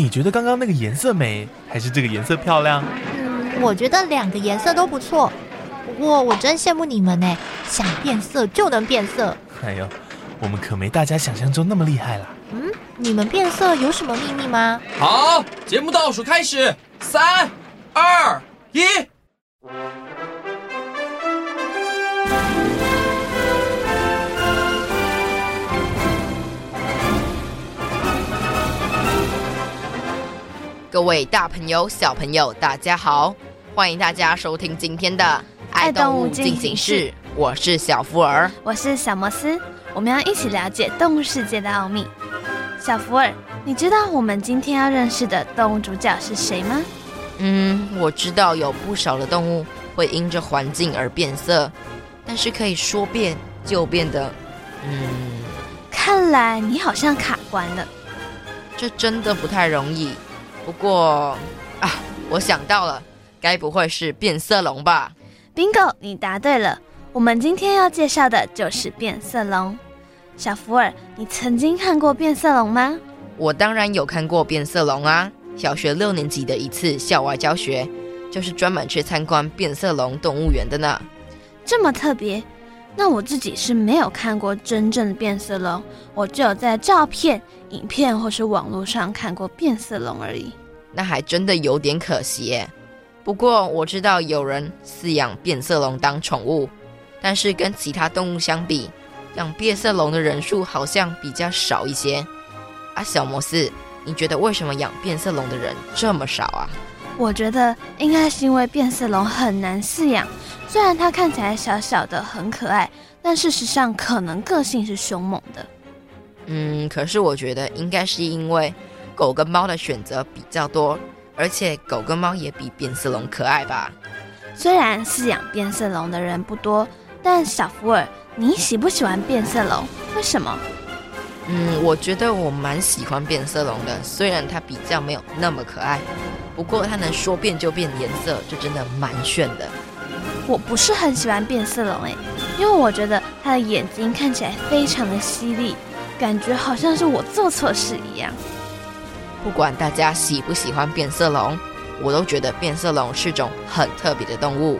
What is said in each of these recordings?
你觉得刚刚那个颜色美，还是这个颜色漂亮？嗯，我觉得两个颜色都不错。不过我真羡慕你们呢，想变色就能变色。哎呦，我们可没大家想象中那么厉害啦。嗯，你们变色有什么秘密吗？好，节目倒数开始，三、二、各位大朋友、小朋友，大家好！欢迎大家收听今天的《爱动物进行式》，我是小福尔，我是小摩斯，我们要一起了解动物世界的奥秘。小福尔，你知道我们今天要认识的动物主角是谁吗？嗯，我知道有不少的动物会因着环境而变色，但是可以说变就变的，嗯，看来你好像卡关了，这真的不太容易。不过啊，我想到了，该不会是变色龙吧？Bingo，你答对了。我们今天要介绍的就是变色龙。小福尔，你曾经看过变色龙吗？我当然有看过变色龙啊！小学六年级的一次校外教学，就是专门去参观变色龙动物园的呢。这么特别？那我自己是没有看过真正的变色龙，我只有在照片、影片或是网络上看过变色龙而已。那还真的有点可惜耶。不过我知道有人饲养变色龙当宠物，但是跟其他动物相比，养变色龙的人数好像比较少一些。啊，小摩斯，你觉得为什么养变色龙的人这么少啊？我觉得应该是因为变色龙很难饲养，虽然它看起来小小的很可爱，但事实上可能个性是凶猛的。嗯，可是我觉得应该是因为。狗跟猫的选择比较多，而且狗跟猫也比变色龙可爱吧？虽然饲养变色龙的人不多，但小福尔，你喜不喜欢变色龙？为什么？嗯，我觉得我蛮喜欢变色龙的，虽然它比较没有那么可爱，不过它能说变就变颜色，就真的蛮炫的。我不是很喜欢变色龙诶，因为我觉得它的眼睛看起来非常的犀利，感觉好像是我做错事一样。不管大家喜不喜欢变色龙，我都觉得变色龙是种很特别的动物。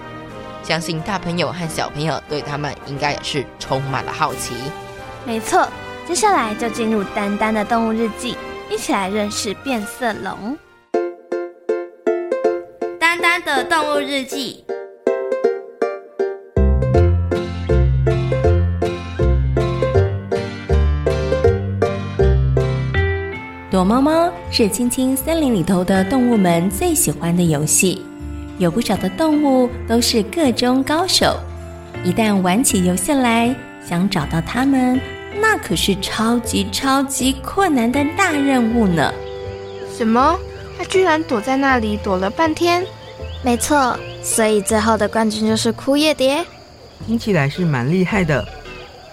相信大朋友和小朋友对他们应该也是充满了好奇。没错，接下来就进入丹丹的动物日记，一起来认识变色龙。丹丹的动物日记。躲猫猫是青青森林里头的动物们最喜欢的游戏，有不少的动物都是个中高手。一旦玩起游戏来，想找到它们，那可是超级超级困难的大任务呢。什么？他居然躲在那里躲了半天？没错，所以最后的冠军就是枯叶蝶。听起来是蛮厉害的，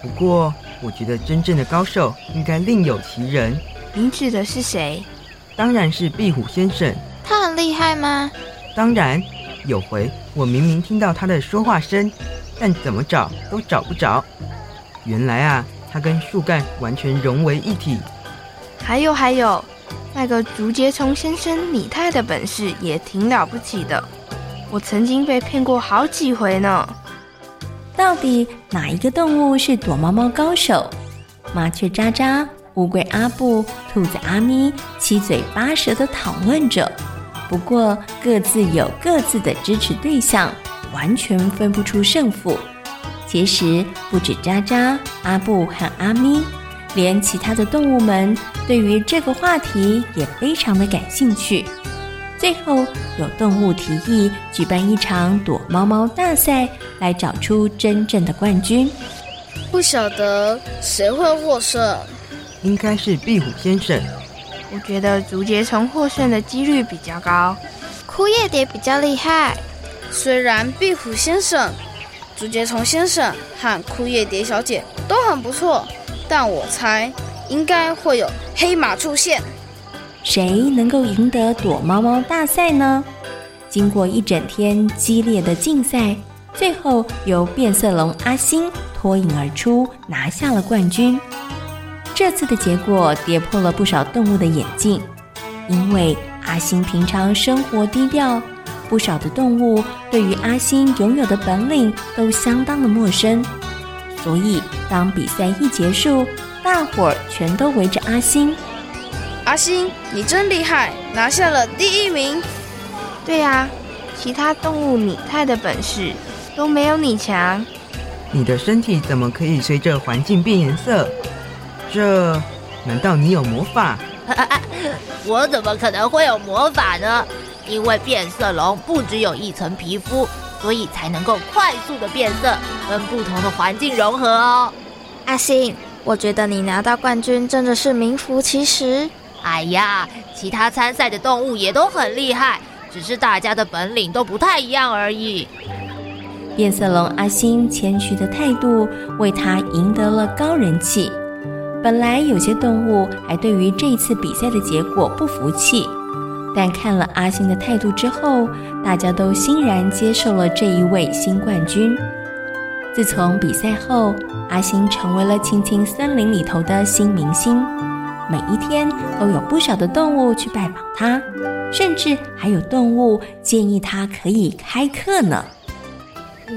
不过我觉得真正的高手应该另有其人。您指的是谁？当然是壁虎先生。他很厉害吗？当然，有回我明明听到他的说话声，但怎么找都找不着。原来啊，他跟树干完全融为一体。还有还有，那个竹节虫先生拟态的本事也挺了不起的。我曾经被骗过好几回呢。到底哪一个动物是躲猫猫高手？麻雀渣渣。乌龟阿布、兔子阿咪七嘴八舌的讨论着，不过各自有各自的支持对象，完全分不出胜负。其实不止渣渣、阿布和阿咪，连其他的动物们对于这个话题也非常的感兴趣。最后有动物提议举办一场躲猫猫大赛，来找出真正的冠军。不晓得谁会获胜？应该是壁虎先生。我觉得竹节虫获胜的几率比较高。枯叶蝶比较厉害。虽然壁虎先生、竹节虫先生和枯叶蝶小姐都很不错，但我猜应该会有黑马出现。谁能够赢得躲猫猫大赛呢？经过一整天激烈的竞赛，最后由变色龙阿星脱颖而出，拿下了冠军。这次的结果跌破了不少动物的眼镜，因为阿星平常生活低调，不少的动物对于阿星拥有的本领都相当的陌生。所以，当比赛一结束，大伙儿全都围着阿星。阿星，你真厉害，拿下了第一名。对呀，其他动物拟态的本事都没有你强。你的身体怎么可以随着环境变颜色？这难道你有魔法？我怎么可能会有魔法呢？因为变色龙不只有一层皮肤，所以才能够快速的变色，跟不同的环境融合哦。阿星，我觉得你拿到冠军真的是名副其实。哎呀，其他参赛的动物也都很厉害，只是大家的本领都不太一样而已。变色龙阿星谦虚的态度，为他赢得了高人气。本来有些动物还对于这次比赛的结果不服气，但看了阿星的态度之后，大家都欣然接受了这一位新冠军。自从比赛后，阿星成为了青青森林里头的新明星。每一天都有不少的动物去拜访他，甚至还有动物建议他可以开课呢。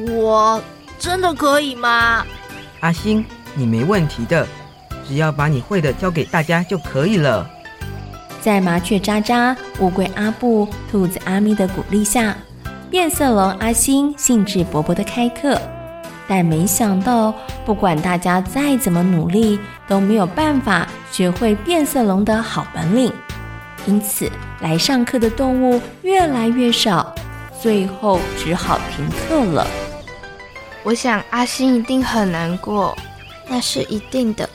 我真的可以吗？阿星，你没问题的，只要把你会的教给大家就可以了。在麻雀渣渣、乌龟阿布、兔子阿咪的鼓励下，变色龙阿星兴致勃勃地开课。但没想到，不管大家再怎么努力，都没有办法学会变色龙的好本领。因此，来上课的动物越来越少，最后只好停课了。我想阿星一定很难过，那是一定的。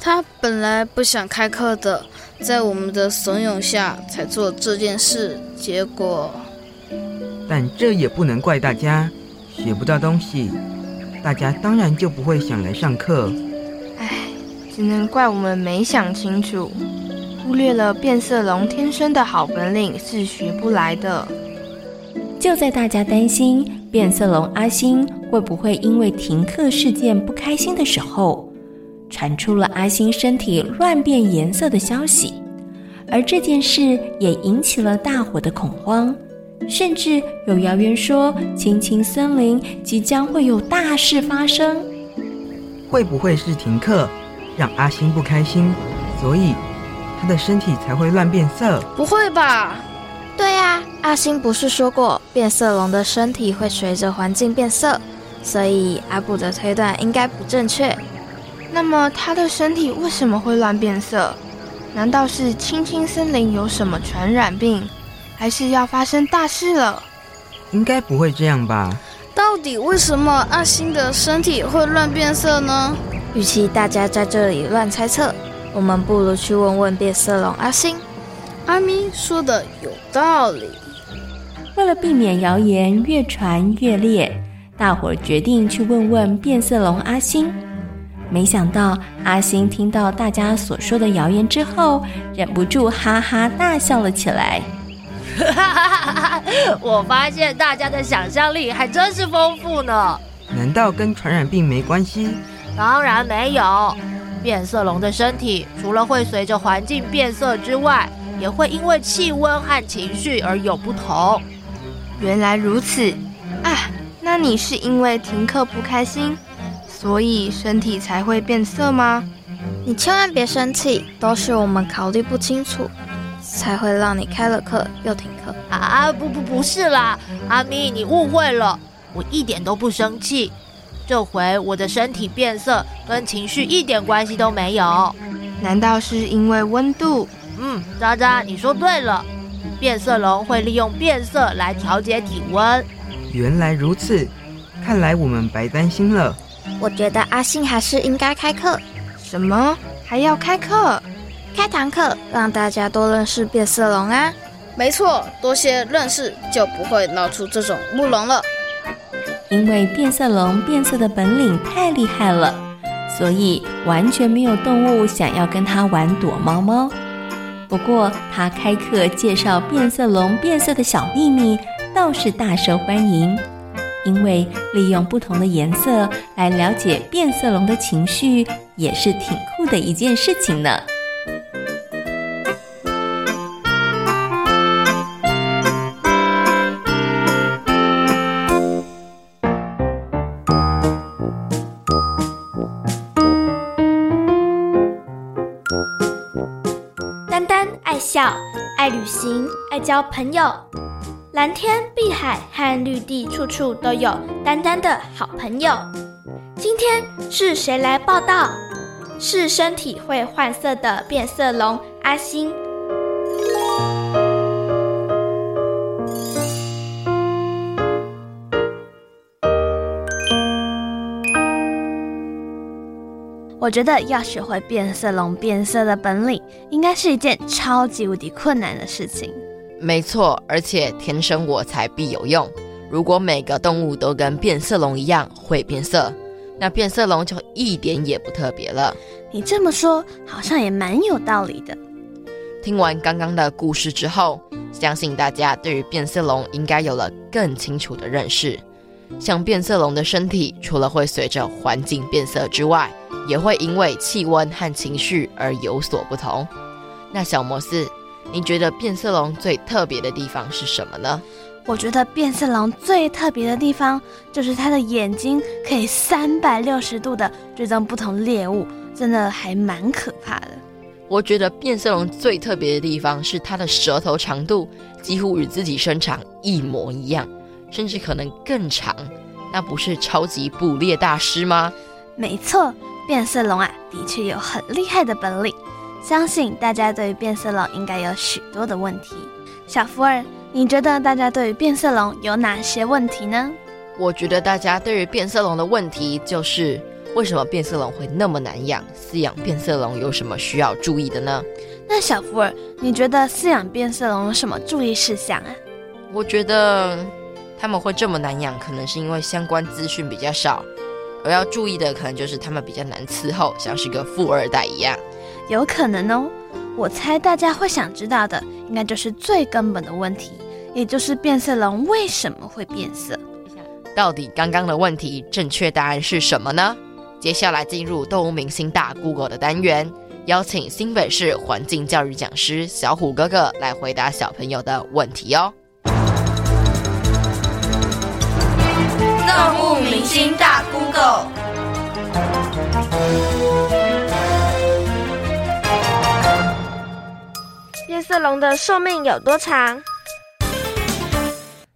他本来不想开课的，在我们的怂恿下才做这件事，结果……但这也不能怪大家，学不到东西。大家当然就不会想来上课。唉，只能怪我们没想清楚，忽略了变色龙天生的好本领是学不来的。就在大家担心变色龙阿星会不会因为停课事件不开心的时候，传出了阿星身体乱变颜色的消息，而这件事也引起了大伙的恐慌。甚至有谣言说，青青森林即将会有大事发生。会不会是停课让阿星不开心，所以他的身体才会乱变色？不会吧？对呀，阿星不是说过变色龙的身体会随着环境变色，所以阿布的推断应该不正确。那么他的身体为什么会乱变色？难道是青青森林有什么传染病？还是要发生大事了？应该不会这样吧？到底为什么阿星的身体会乱变色呢？与其大家在这里乱猜测，我们不如去问问变色龙阿星。阿咪说的有道理。为了避免谣言越传越烈，大伙儿决定去问问变色龙阿星。没想到阿星听到大家所说的谣言之后，忍不住哈哈大笑了起来。哈哈哈哈哈！我发现大家的想象力还真是丰富呢。难道跟传染病没关系？当然没有。变色龙的身体除了会随着环境变色之外，也会因为气温和情绪而有不同。原来如此啊！那你是因为停课不开心，所以身体才会变色吗？你千万别生气，都是我们考虑不清楚。才会让你开了课又停课啊！不不不是啦，阿咪，你误会了，我一点都不生气。这回我的身体变色跟情绪一点关系都没有。难道是因为温度？嗯，渣渣，你说对了。变色龙会利用变色来调节体温。原来如此，看来我们白担心了。我觉得阿信还是应该开课。什么？还要开课？开堂课，让大家多认识变色龙啊！没错，多些认识就不会闹出这种乌龙了。因为变色龙变色的本领太厉害了，所以完全没有动物想要跟它玩躲猫猫。不过他开课介绍变色龙变色的小秘密，倒是大受欢迎。因为利用不同的颜色来了解变色龙的情绪，也是挺酷的一件事情呢。丹丹爱笑，爱旅行，爱交朋友。蓝天、碧海和绿地，处处都有丹丹的好朋友。今天是谁来报道？是身体会换色的变色龙阿星。我觉得要学会变色龙变色的本领，应该是一件超级无敌困难的事情。没错，而且天生我材必有用。如果每个动物都跟变色龙一样会变色，那变色龙就一点也不特别了。你这么说，好像也蛮有道理的。听完刚刚的故事之后，相信大家对于变色龙应该有了更清楚的认识。像变色龙的身体，除了会随着环境变色之外，也会因为气温和情绪而有所不同。那小摩斯，你觉得变色龙最特别的地方是什么呢？我觉得变色龙最特别的地方就是它的眼睛可以三百六十度的追踪不同猎物，真的还蛮可怕的。我觉得变色龙最特别的地方是它的舌头长度几乎与自己身长一模一样，甚至可能更长。那不是超级捕猎大师吗？没错，变色龙啊，的确有很厉害的本领。相信大家对于变色龙应该有许多的问题。小福儿，你觉得大家对于变色龙有哪些问题呢？我觉得大家对于变色龙的问题就是，为什么变色龙会那么难养？饲养变色龙有什么需要注意的呢？那小福儿，你觉得饲养变色龙有什么注意事项啊？我觉得他们会这么难养，可能是因为相关资讯比较少，而要注意的可能就是他们比较难伺候，像是个富二代一样。有可能哦，我猜大家会想知道的，应该就是最根本的问题，也就是变色龙为什么会变色？到底刚刚的问题正确答案是什么呢？接下来进入动物明星大 Google 的单元，邀请新北市环境教育讲师小虎哥哥来回答小朋友的问题哦。动物明星大 Google。色龙的寿命有多长？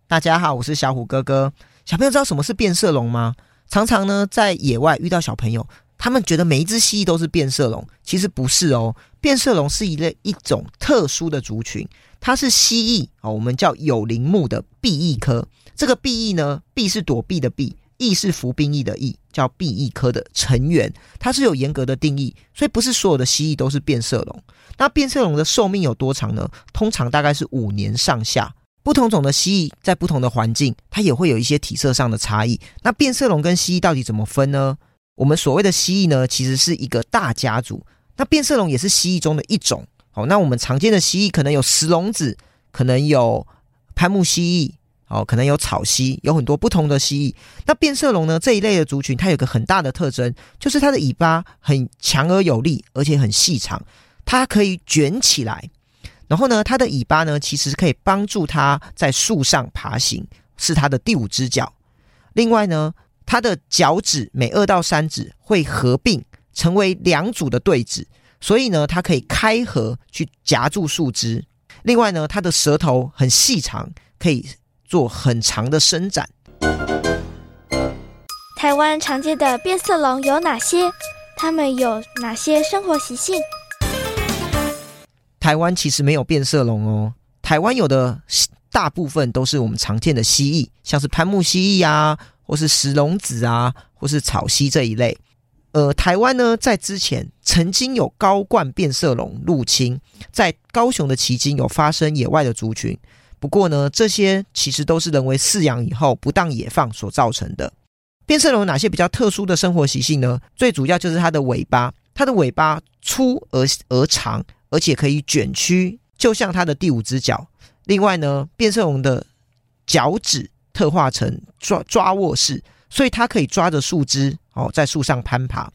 大家好，我是小虎哥哥。小朋友知道什么是变色龙吗？常常呢，在野外遇到小朋友，他们觉得每一只蜥蜴都是变色龙，其实不是哦。变色龙是一类一种特殊的族群，它是蜥蜴哦，我们叫有鳞目的避翼科。这个避翼呢，避是躲避的避，翼是服兵役的翼，叫避翼科的成员，它是有严格的定义，所以不是所有的蜥蜴都是变色龙。那变色龙的寿命有多长呢？通常大概是五年上下。不同种的蜥蜴在不同的环境，它也会有一些体色上的差异。那变色龙跟蜥蜴到底怎么分呢？我们所谓的蜥蜴呢，其实是一个大家族。那变色龙也是蜥蜴中的一种。好，那我们常见的蜥蜴可能有石龙子，可能有攀木蜥蜴，哦，可能有草蜥，有很多不同的蜥蜴。那变色龙呢，这一类的族群，它有个很大的特征，就是它的尾巴很强而有力，而且很细长。它可以卷起来，然后呢，它的尾巴呢，其实可以帮助它在树上爬行，是它的第五只脚。另外呢，它的脚趾每二到三指会合并成为两组的对指，所以呢，它可以开合去夹住树枝。另外呢，它的舌头很细长，可以做很长的伸展。台湾常见的变色龙有哪些？它们有哪些生活习性？台湾其实没有变色龙哦。台湾有的大部分都是我们常见的蜥蜴，像是攀木蜥蜴啊，或是石龙子啊，或是草蜥这一类。呃，台湾呢，在之前曾经有高冠变色龙入侵，在高雄的旗津有发生野外的族群。不过呢，这些其实都是人为饲养以后不当野放所造成的。变色龙有哪些比较特殊的生活习性呢？最主要就是它的尾巴，它的尾巴粗而而长，而且可以卷曲，就像它的第五只脚。另外呢，变色龙的脚趾特化成抓抓握式。所以它可以抓着树枝哦，在树上攀爬。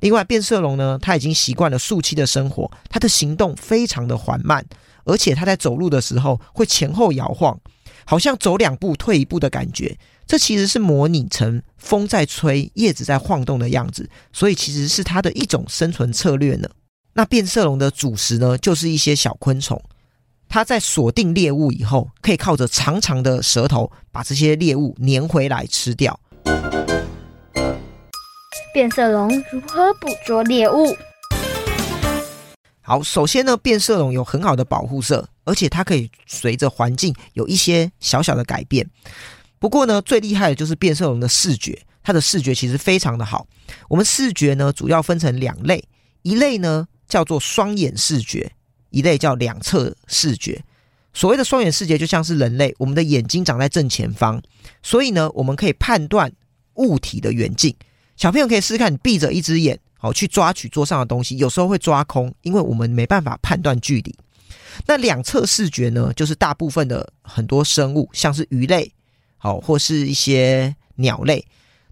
另外，变色龙呢，它已经习惯了树栖的生活，它的行动非常的缓慢，而且它在走路的时候会前后摇晃，好像走两步退一步的感觉。这其实是模拟成风在吹、叶子在晃动的样子，所以其实是它的一种生存策略呢。那变色龙的主食呢，就是一些小昆虫。它在锁定猎物以后，可以靠着长长的舌头把这些猎物粘回来吃掉。变色龙如何捕捉猎物？好，首先呢，变色龙有很好的保护色，而且它可以随着环境有一些小小的改变。不过呢，最厉害的就是变色龙的视觉，它的视觉其实非常的好。我们视觉呢，主要分成两类，一类呢叫做双眼视觉，一类叫两侧视觉。所谓的双眼视觉，就像是人类，我们的眼睛长在正前方，所以呢，我们可以判断物体的远近。小朋友可以试试看，闭着一只眼，好去抓取桌上的东西，有时候会抓空，因为我们没办法判断距离。那两侧视觉呢，就是大部分的很多生物，像是鱼类，好或是一些鸟类。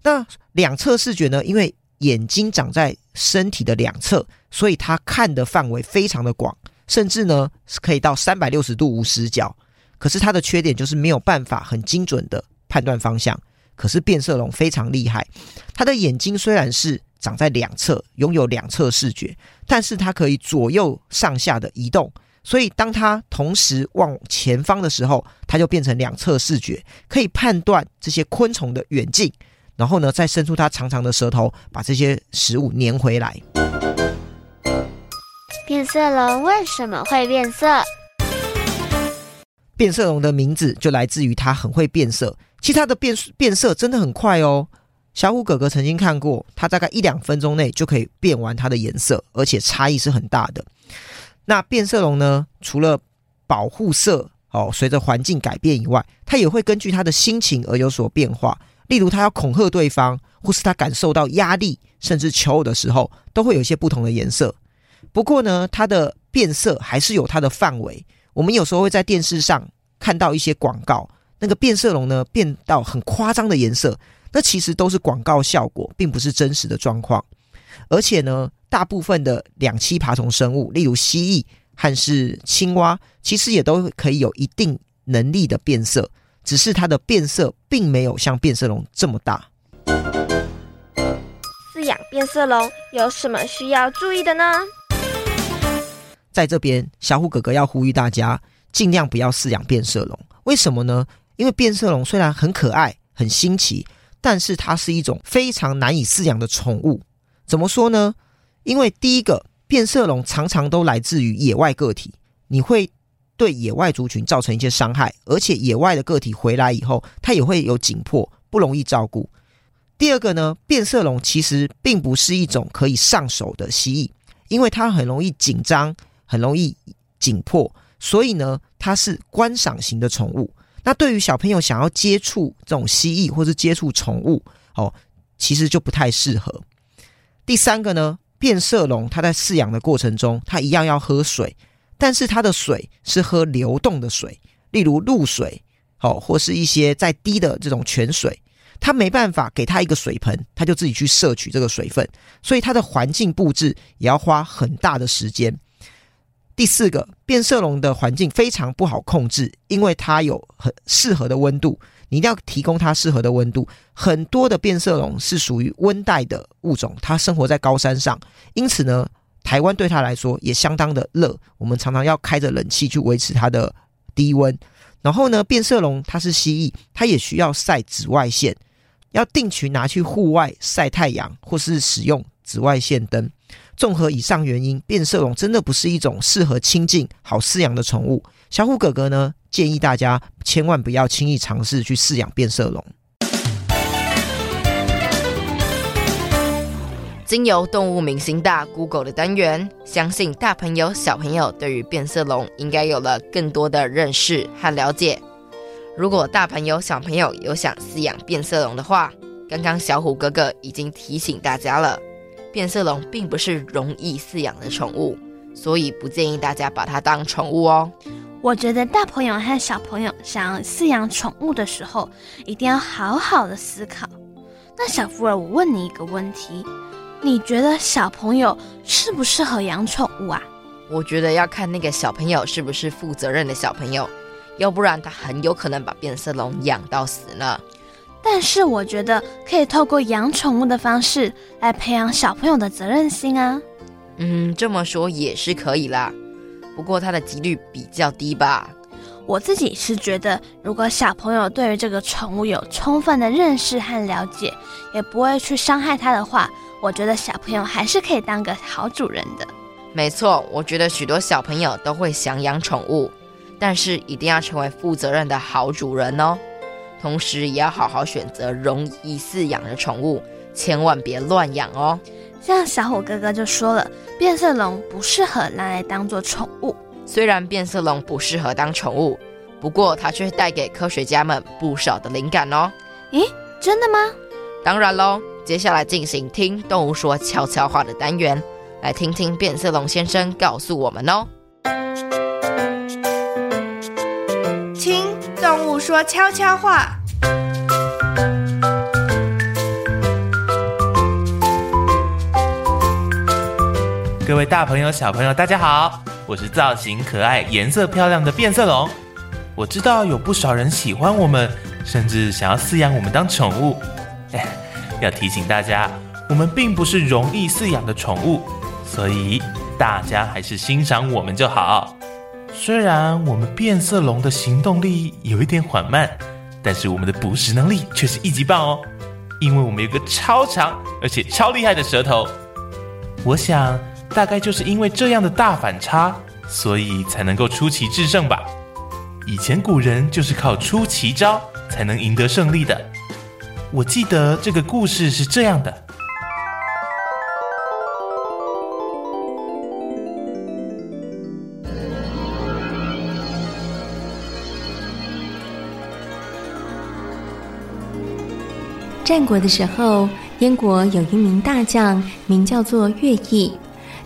那两侧视觉呢，因为眼睛长在身体的两侧，所以它看的范围非常的广。甚至呢，是可以到三百六十度无死角。可是它的缺点就是没有办法很精准的判断方向。可是变色龙非常厉害，它的眼睛虽然是长在两侧，拥有两侧视觉，但是它可以左右上下的移动。所以当它同时往前方的时候，它就变成两侧视觉，可以判断这些昆虫的远近，然后呢，再伸出它长长的舌头，把这些食物粘回来。变色龙为什么会变色？变色龙的名字就来自于它很会变色。其实它的变变色真的很快哦。小虎哥哥曾经看过，它大概一两分钟内就可以变完它的颜色，而且差异是很大的。那变色龙呢，除了保护色哦，随着环境改变以外，它也会根据它的心情而有所变化。例如，它要恐吓对方，或是它感受到压力，甚至求偶的时候，都会有一些不同的颜色。不过呢，它的变色还是有它的范围。我们有时候会在电视上看到一些广告，那个变色龙呢变到很夸张的颜色，那其实都是广告效果，并不是真实的状况。而且呢，大部分的两栖爬虫生物，例如蜥蜴和是青蛙，其实也都可以有一定能力的变色，只是它的变色并没有像变色龙这么大。饲养变色龙有什么需要注意的呢？在这边，小虎哥哥要呼吁大家，尽量不要饲养变色龙。为什么呢？因为变色龙虽然很可爱、很新奇，但是它是一种非常难以饲养的宠物。怎么说呢？因为第一个，变色龙常常都来自于野外个体，你会对野外族群造成一些伤害，而且野外的个体回来以后，它也会有紧迫，不容易照顾。第二个呢，变色龙其实并不是一种可以上手的蜥蜴，因为它很容易紧张。很容易紧迫，所以呢，它是观赏型的宠物。那对于小朋友想要接触这种蜥蜴或是接触宠物，哦，其实就不太适合。第三个呢，变色龙它在饲养的过程中，它一样要喝水，但是它的水是喝流动的水，例如露水，哦，或是一些在滴的这种泉水，它没办法给它一个水盆，它就自己去摄取这个水分，所以它的环境布置也要花很大的时间。第四个，变色龙的环境非常不好控制，因为它有很适合的温度，你一定要提供它适合的温度。很多的变色龙是属于温带的物种，它生活在高山上，因此呢，台湾对它来说也相当的热，我们常常要开着冷气去维持它的低温。然后呢，变色龙它是蜥蜴，它也需要晒紫外线，要定期拿去户外晒太阳，或是使用紫外线灯。综合以上原因，变色龙真的不是一种适合亲近、好饲养的宠物。小虎哥哥呢，建议大家千万不要轻易尝试去饲养变色龙。经由动物明星大 Google 的单元，相信大朋友小朋友对于变色龙应该有了更多的认识和了解。如果大朋友小朋友有想饲养变色龙的话，刚刚小虎哥哥已经提醒大家了，变色龙并不是容易饲养的宠物，所以不建议大家把它当宠物哦。我觉得大朋友和小朋友想要饲养宠物的时候，一定要好好的思考。那小福尔，我问你一个问题。你觉得小朋友适不适合养宠物啊？我觉得要看那个小朋友是不是负责任的小朋友，要不然他很有可能把变色龙养到死呢。但是我觉得可以透过养宠物的方式来培养小朋友的责任心啊。嗯，这么说也是可以啦，不过它的几率比较低吧。我自己是觉得，如果小朋友对于这个宠物有充分的认识和了解，也不会去伤害它的话。我觉得小朋友还是可以当个好主人的。没错，我觉得许多小朋友都会想养宠物，但是一定要成为负责任的好主人哦。同时，也要好好选择容易饲养的宠物，千万别乱养哦。像小虎哥哥就说了，变色龙不适合拿来当做宠物。虽然变色龙不适合当宠物，不过它却带给科学家们不少的灵感哦。咦，真的吗？当然喽。接下来进行听动物说悄悄话的单元，来听听变色龙先生告诉我们哦。听动物说悄悄话。各位大朋友、小朋友，大家好，我是造型可爱、颜色漂亮的变色龙。我知道有不少人喜欢我们，甚至想要饲养我们当宠物。要提醒大家，我们并不是容易饲养的宠物，所以大家还是欣赏我们就好。虽然我们变色龙的行动力有一点缓慢，但是我们的捕食能力却是一级棒哦，因为我们有个超长而且超厉害的舌头。我想，大概就是因为这样的大反差，所以才能够出奇制胜吧。以前古人就是靠出奇招才能赢得胜利的。我记得这个故事是这样的：战国的时候，燕国有一名大将，名叫做乐毅，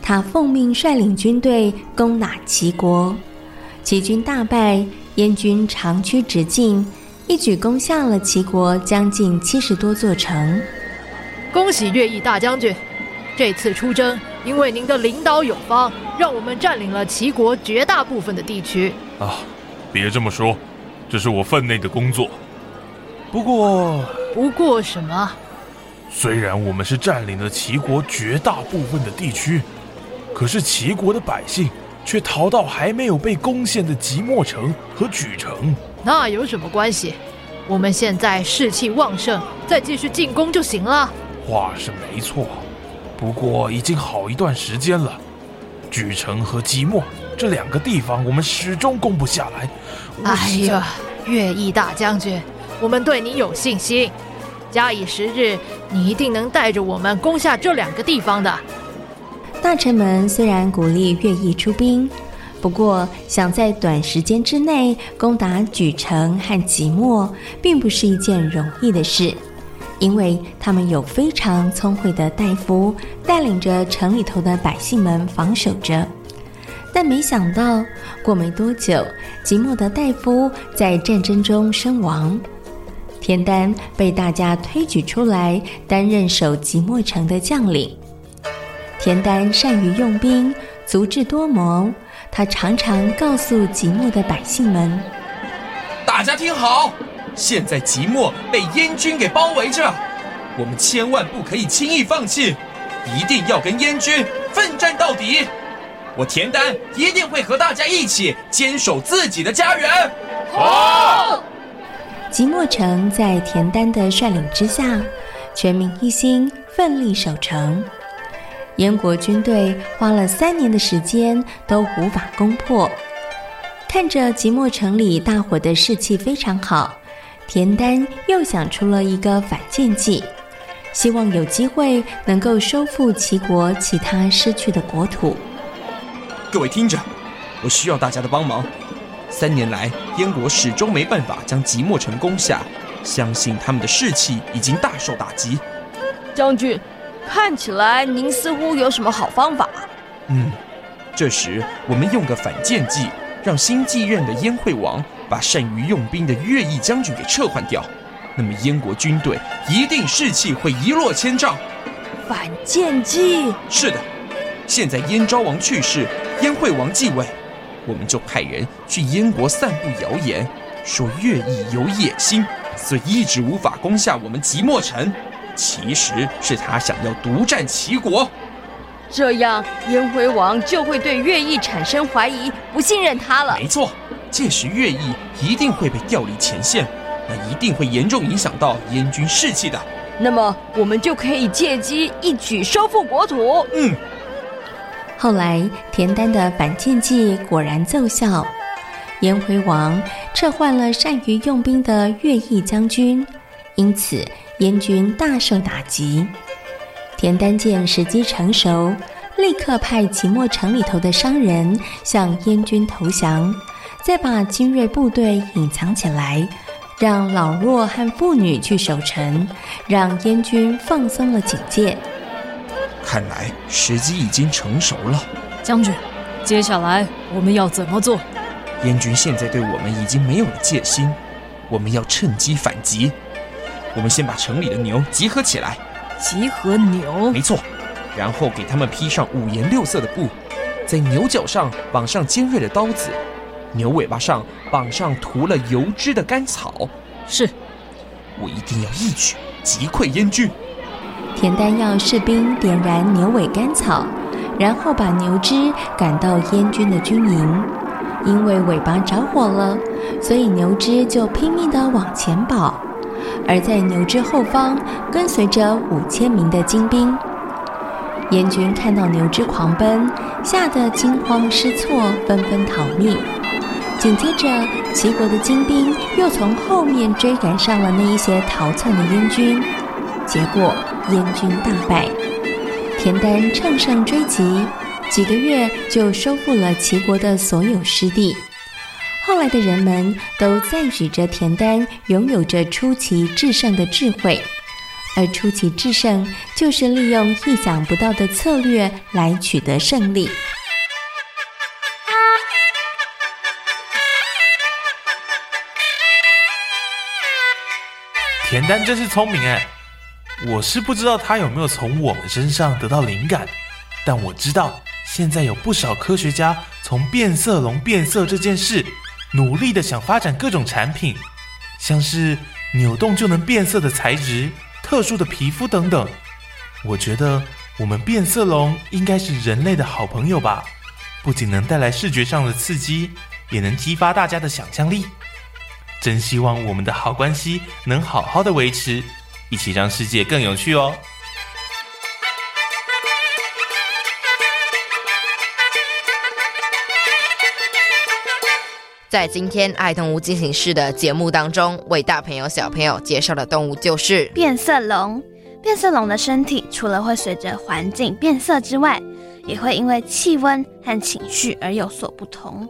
他奉命率领军队攻打齐国，齐军大败，燕军长驱直进。一举攻下了齐国将近七十多座城。恭喜乐毅大将军！这次出征，因为您的领导有方，让我们占领了齐国绝大部分的地区。啊，别这么说，这是我分内的工作。不过，不过什么？虽然我们是占领了齐国绝大部分的地区，可是齐国的百姓却逃到还没有被攻陷的即墨城和莒城。那有什么关系？我们现在士气旺盛，再继续进攻就行了。话是没错，不过已经好一段时间了，莒城和即墨这两个地方我们始终攻不下来。哎呀，乐毅大将军，我们对你有信心，假以时日，你一定能带着我们攻下这两个地方的。大臣们虽然鼓励乐毅出兵。不过，想在短时间之内攻打莒城和即墨，并不是一件容易的事，因为他们有非常聪慧的大夫带领着城里头的百姓们防守着。但没想到，过没多久，即墨的大夫在战争中身亡，田丹被大家推举出来担任守即墨城的将领。田丹善于用兵，足智多谋。他常常告诉即墨的百姓们：“大家听好，现在即墨被燕军给包围着，我们千万不可以轻易放弃，一定要跟燕军奋战到底。我田丹一定会和大家一起坚守自己的家园。”好。即墨城在田单的率领之下，全民一心，奋力守城。燕国军队花了三年的时间都无法攻破。看着即墨城里大伙的士气非常好，田丹又想出了一个反间计，希望有机会能够收复齐国其他失去的国土。各位听着，我需要大家的帮忙。三年来，燕国始终没办法将即墨城攻下，相信他们的士气已经大受打击。将军，看起来您似乎有什么好方法。嗯，这时我们用个反间计，让新继任的燕惠王把善于用兵的乐毅将军给撤换掉，那么燕国军队一定士气会一落千丈。反间计？是的，现在燕昭王去世，燕惠王继位。我们就派人去燕国散布谣言，说乐毅有野心，所以一直无法攻下我们即墨城。其实是他想要独占齐国。这样燕惠王就会对乐毅产生怀疑，不信任他了。没错，届时乐毅一定会被调离前线，那一定会严重影响到燕军士气的。那么我们就可以借机一举收复国土。嗯。后来，田丹的反间计果然奏效，燕惠王撤换了善于用兵的乐毅将军，因此燕军大受打击。田丹见时机成熟，立刻派即墨城里头的商人向燕军投降，再把精锐部队隐藏起来，让老弱和妇女去守城，让燕军放松了警戒。看来时机已经成熟了，将军，接下来我们要怎么做？燕军现在对我们已经没有了戒心，我们要趁机反击。我们先把城里的牛集合起来，集合牛？没错，然后给他们披上五颜六色的布，在牛角上绑上尖锐的刀子，牛尾巴上绑上涂了油脂的干草。是，我一定要一举击溃燕军。田丹要士兵点燃牛尾干草，然后把牛只赶到燕军的军营。因为尾巴着火了，所以牛只就拼命地往前跑。而在牛只后方跟随着五千名的精兵。燕军看到牛只狂奔，吓得惊慌失措，纷纷逃命。紧接着，齐国的精兵又从后面追赶上了那一些逃窜的燕军。结果燕军大败，田丹乘胜追击，几个月就收复了齐国的所有失地。后来的人们都赞许着田丹拥有着出奇制胜的智慧，而出奇制胜就是利用意想不到的策略来取得胜利。田丹真是聪明哎！我是不知道他有没有从我们身上得到灵感，但我知道现在有不少科学家从变色龙变色这件事，努力的想发展各种产品，像是扭动就能变色的材质、特殊的皮肤等等。我觉得我们变色龙应该是人类的好朋友吧，不仅能带来视觉上的刺激，也能激发大家的想象力。真希望我们的好关系能好好的维持。一起让世界更有趣哦！在今天爱动物进行式的节目当中，为大朋友小朋友介绍的动物就是变色龙。变色龙的身体除了会随着环境变色之外，也会因为气温和情绪而有所不同。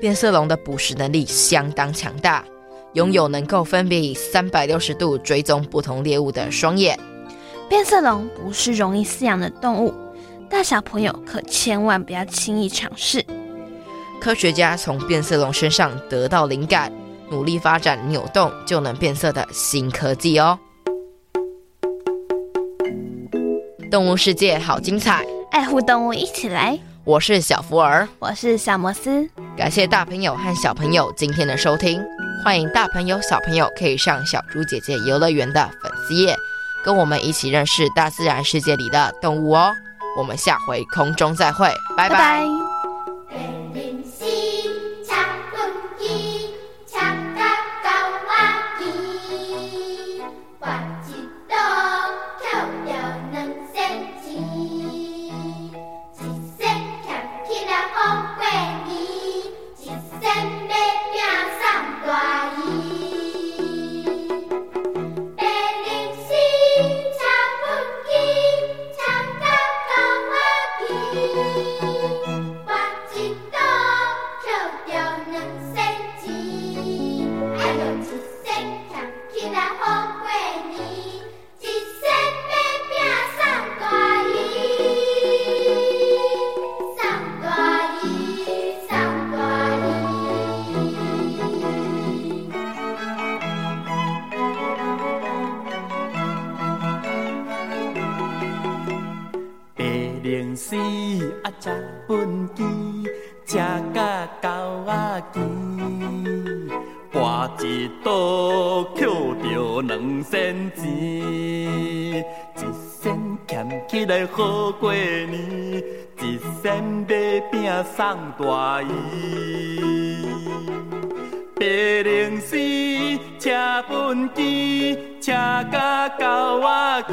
变色龙的捕食能力相当强大。拥有能够分别以三百六十度追踪不同猎物的双眼，变色龙不是容易饲养的动物，大小朋友可千万不要轻易尝试。科学家从变色龙身上得到灵感，努力发展扭动就能变色的新科技哦。动物世界好精彩，爱护动物一起来。我是小福儿，我是小摩斯，感谢大朋友和小朋友今天的收听。欢迎大朋友、小朋友可以上小猪姐姐游乐园的粉丝页，跟我们一起认识大自然世界里的动物哦。我们下回空中再会，拜拜。拜拜。时啊，食畚箕，食甲狗仔饥，跋一倒抾着两仙钱，一仙俭起来好过年，一仙买饼送大姨。白龙丝，车畚箕，车甲狗仔饥，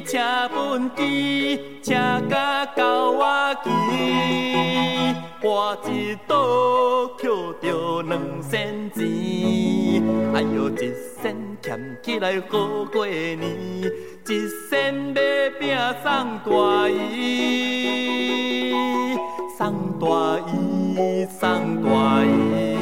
请饭机，请甲狗我机，我一刀捡着两仙钱，哎哟，一仙俭起来好过年，一仙买饼送大姨，送大姨，送大姨。